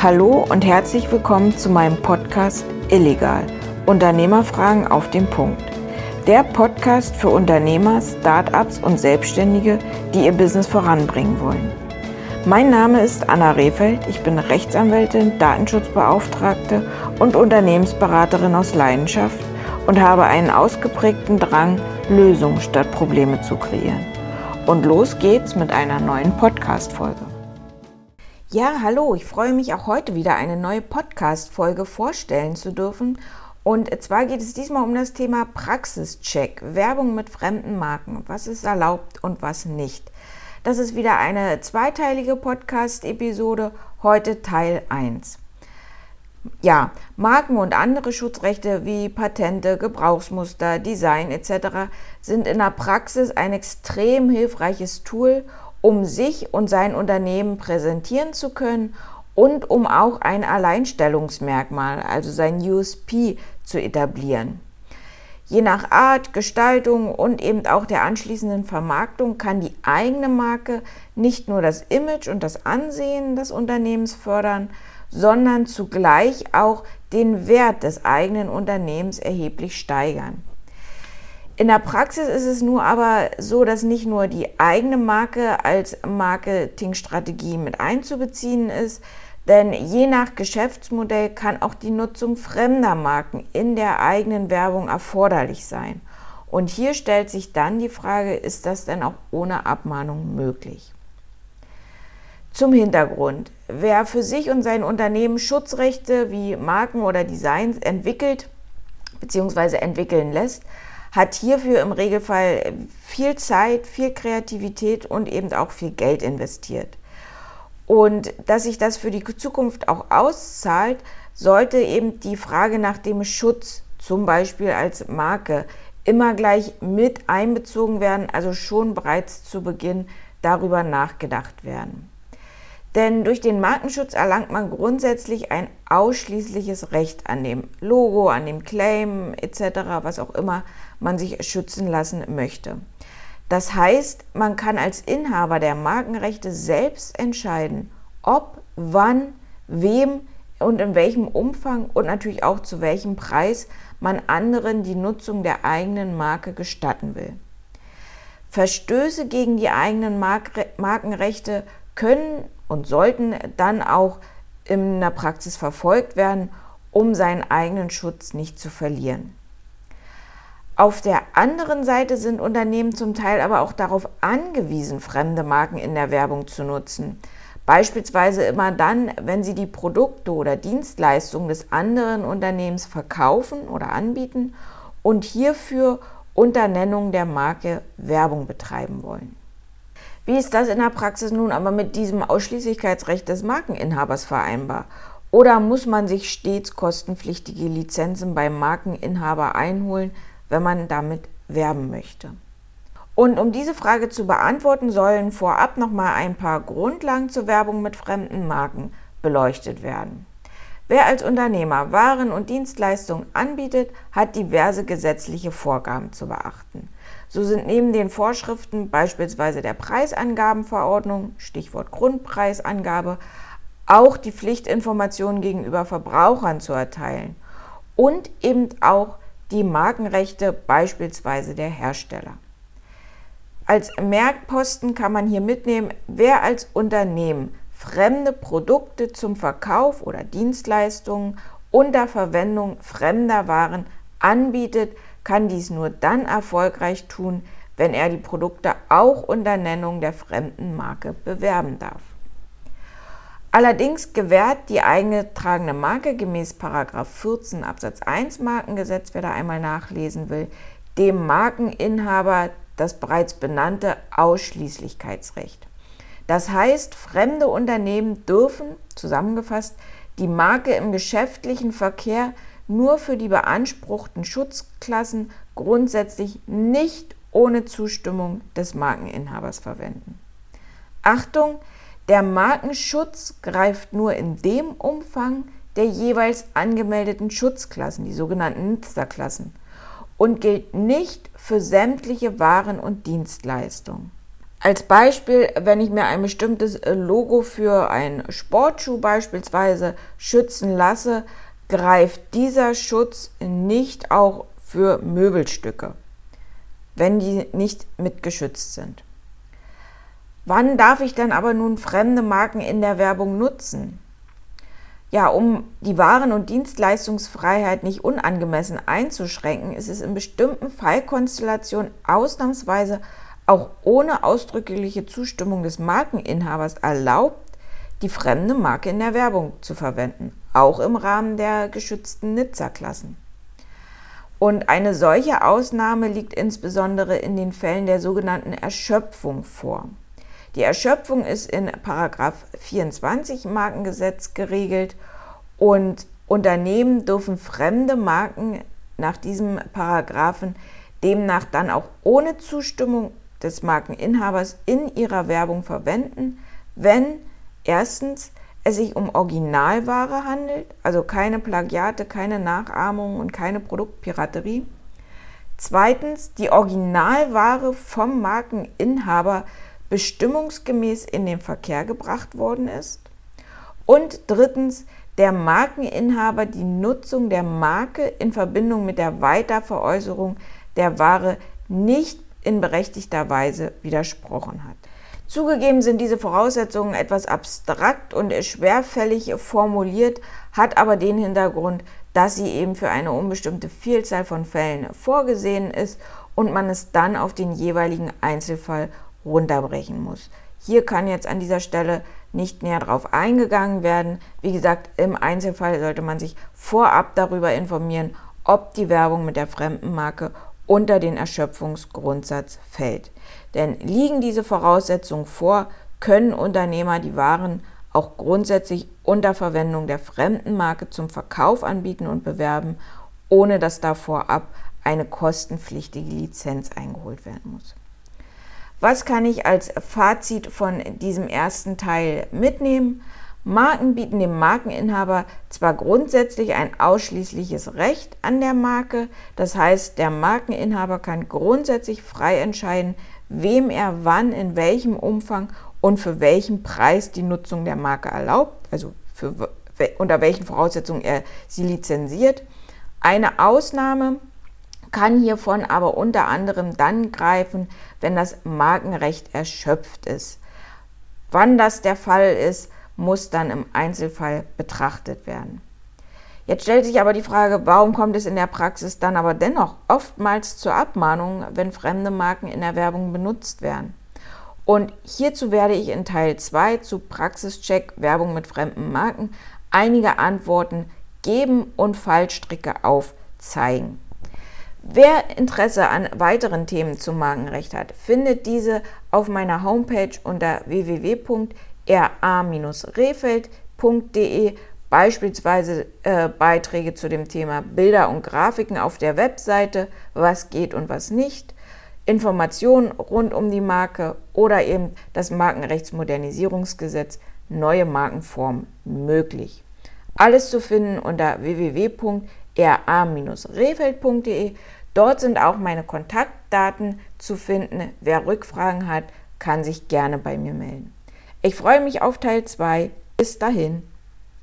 Hallo und herzlich willkommen zu meinem Podcast Illegal. Unternehmerfragen auf den Punkt. Der Podcast für Unternehmer, Startups und Selbstständige, die ihr Business voranbringen wollen. Mein Name ist Anna Rehfeld. Ich bin Rechtsanwältin, Datenschutzbeauftragte und Unternehmensberaterin aus Leidenschaft und habe einen ausgeprägten Drang, Lösungen statt Probleme zu kreieren. Und los geht's mit einer neuen Podcast-Folge. Ja, hallo, ich freue mich auch heute wieder eine neue Podcast-Folge vorstellen zu dürfen. Und zwar geht es diesmal um das Thema Praxischeck, Werbung mit fremden Marken. Was ist erlaubt und was nicht? Das ist wieder eine zweiteilige Podcast-Episode, heute Teil 1. Ja, Marken und andere Schutzrechte wie Patente, Gebrauchsmuster, Design etc. sind in der Praxis ein extrem hilfreiches Tool, um sich und sein Unternehmen präsentieren zu können und um auch ein Alleinstellungsmerkmal, also sein USP, zu etablieren. Je nach Art, Gestaltung und eben auch der anschließenden Vermarktung kann die eigene Marke nicht nur das Image und das Ansehen des Unternehmens fördern, sondern zugleich auch den Wert des eigenen Unternehmens erheblich steigern. In der Praxis ist es nur aber so, dass nicht nur die eigene Marke als Marketingstrategie mit einzubeziehen ist, denn je nach Geschäftsmodell kann auch die Nutzung fremder Marken in der eigenen Werbung erforderlich sein. Und hier stellt sich dann die Frage, ist das denn auch ohne Abmahnung möglich? Zum Hintergrund. Wer für sich und sein Unternehmen Schutzrechte wie Marken oder Designs entwickelt bzw. entwickeln lässt, hat hierfür im Regelfall viel Zeit, viel Kreativität und eben auch viel Geld investiert. Und dass sich das für die Zukunft auch auszahlt, sollte eben die Frage nach dem Schutz, zum Beispiel als Marke, immer gleich mit einbezogen werden, also schon bereits zu Beginn darüber nachgedacht werden. Denn durch den Markenschutz erlangt man grundsätzlich ein ausschließliches Recht an dem Logo, an dem Claim etc., was auch immer man sich schützen lassen möchte. Das heißt, man kann als Inhaber der Markenrechte selbst entscheiden, ob, wann, wem und in welchem Umfang und natürlich auch zu welchem Preis man anderen die Nutzung der eigenen Marke gestatten will. Verstöße gegen die eigenen Markenrechte können und sollten dann auch in der Praxis verfolgt werden, um seinen eigenen Schutz nicht zu verlieren. Auf der anderen Seite sind Unternehmen zum Teil aber auch darauf angewiesen, fremde Marken in der Werbung zu nutzen. Beispielsweise immer dann, wenn sie die Produkte oder Dienstleistungen des anderen Unternehmens verkaufen oder anbieten und hierfür unter Nennung der Marke Werbung betreiben wollen. Wie ist das in der Praxis nun aber mit diesem Ausschließlichkeitsrecht des Markeninhabers vereinbar? Oder muss man sich stets kostenpflichtige Lizenzen beim Markeninhaber einholen, wenn man damit werben möchte? Und um diese Frage zu beantworten, sollen vorab nochmal ein paar Grundlagen zur Werbung mit fremden Marken beleuchtet werden. Wer als Unternehmer Waren und Dienstleistungen anbietet, hat diverse gesetzliche Vorgaben zu beachten. So sind neben den Vorschriften beispielsweise der Preisangabenverordnung, Stichwort Grundpreisangabe, auch die Pflichtinformationen gegenüber Verbrauchern zu erteilen und eben auch die Markenrechte beispielsweise der Hersteller. Als Merkposten kann man hier mitnehmen, wer als Unternehmen fremde Produkte zum Verkauf oder Dienstleistungen unter Verwendung fremder Waren anbietet, kann dies nur dann erfolgreich tun, wenn er die Produkte auch unter Nennung der fremden Marke bewerben darf. Allerdings gewährt die eingetragene Marke gemäß 14 Absatz 1 Markengesetz, wer da einmal nachlesen will, dem Markeninhaber das bereits benannte Ausschließlichkeitsrecht. Das heißt, fremde Unternehmen dürfen, zusammengefasst, die Marke im geschäftlichen Verkehr nur für die beanspruchten Schutzklassen grundsätzlich nicht ohne Zustimmung des Markeninhabers verwenden. Achtung, der Markenschutz greift nur in dem Umfang der jeweils angemeldeten Schutzklassen, die sogenannten Nutzerklassen, und gilt nicht für sämtliche Waren und Dienstleistungen. Als Beispiel, wenn ich mir ein bestimmtes Logo für einen Sportschuh beispielsweise schützen lasse, greift dieser Schutz nicht auch für Möbelstücke, wenn die nicht mitgeschützt sind. Wann darf ich denn aber nun fremde Marken in der Werbung nutzen? Ja, um die Waren- und Dienstleistungsfreiheit nicht unangemessen einzuschränken, ist es in bestimmten Fallkonstellationen ausnahmsweise auch ohne ausdrückliche Zustimmung des Markeninhabers erlaubt, die fremde Marke in der Werbung zu verwenden, auch im Rahmen der geschützten Nizza-Klassen. Und eine solche Ausnahme liegt insbesondere in den Fällen der sogenannten Erschöpfung vor. Die Erschöpfung ist in 24 Markengesetz geregelt und Unternehmen dürfen fremde Marken nach diesem Paragraphen demnach dann auch ohne Zustimmung des Markeninhabers in ihrer Werbung verwenden, wenn erstens es sich um Originalware handelt, also keine Plagiate, keine Nachahmungen und keine Produktpiraterie. Zweitens, die Originalware vom Markeninhaber bestimmungsgemäß in den Verkehr gebracht worden ist. Und drittens, der Markeninhaber die Nutzung der Marke in Verbindung mit der Weiterveräußerung der Ware nicht in berechtigter Weise widersprochen hat. Zugegeben sind diese Voraussetzungen etwas abstrakt und schwerfällig formuliert, hat aber den Hintergrund, dass sie eben für eine unbestimmte Vielzahl von Fällen vorgesehen ist und man es dann auf den jeweiligen Einzelfall runterbrechen muss. Hier kann jetzt an dieser Stelle nicht näher darauf eingegangen werden. Wie gesagt, im Einzelfall sollte man sich vorab darüber informieren, ob die Werbung mit der Fremdenmarke unter den Erschöpfungsgrundsatz fällt. Denn liegen diese Voraussetzungen vor, können Unternehmer die Waren auch grundsätzlich unter Verwendung der Fremdenmarke zum Verkauf anbieten und bewerben, ohne dass da vorab eine kostenpflichtige Lizenz eingeholt werden muss. Was kann ich als Fazit von diesem ersten Teil mitnehmen? Marken bieten dem Markeninhaber zwar grundsätzlich ein ausschließliches Recht an der Marke, das heißt, der Markeninhaber kann grundsätzlich frei entscheiden, wem er wann, in welchem Umfang und für welchen Preis die Nutzung der Marke erlaubt, also für, unter welchen Voraussetzungen er sie lizenziert. Eine Ausnahme kann hiervon aber unter anderem dann greifen, wenn das Markenrecht erschöpft ist. Wann das der Fall ist, muss dann im Einzelfall betrachtet werden. Jetzt stellt sich aber die Frage, warum kommt es in der Praxis dann aber dennoch oftmals zur Abmahnung, wenn fremde Marken in der Werbung benutzt werden? Und hierzu werde ich in Teil 2 zu Praxischeck Werbung mit fremden Marken einige Antworten geben und Fallstricke aufzeigen. Wer Interesse an weiteren Themen zum Markenrecht hat, findet diese auf meiner Homepage unter www.ra-refeld.de, beispielsweise äh, Beiträge zu dem Thema Bilder und Grafiken auf der Webseite, was geht und was nicht, Informationen rund um die Marke oder eben das Markenrechtsmodernisierungsgesetz, neue Markenformen möglich. Alles zu finden unter www.ra-refeld.de Dort sind auch meine Kontaktdaten zu finden. Wer Rückfragen hat, kann sich gerne bei mir melden. Ich freue mich auf Teil 2. Bis dahin.